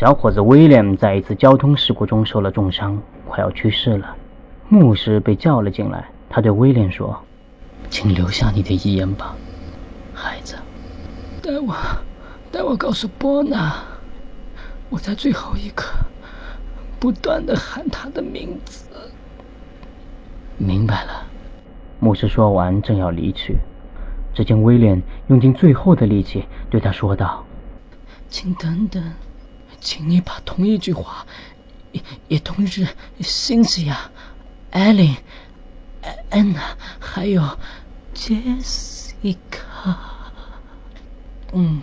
小伙子威廉在一次交通事故中受了重伤，快要去世了。牧师被叫了进来，他对威廉说：“请留下你的遗言吧，孩子。带我，带我告诉波娜，我在最后一刻不断的喊他的名字。”明白了。牧师说完，正要离去，只见威廉用尽最后的力气对他说道：“请等等。”请你把同一句话，也也同日辛西亚、艾琳、安娜还有杰西卡，嗯。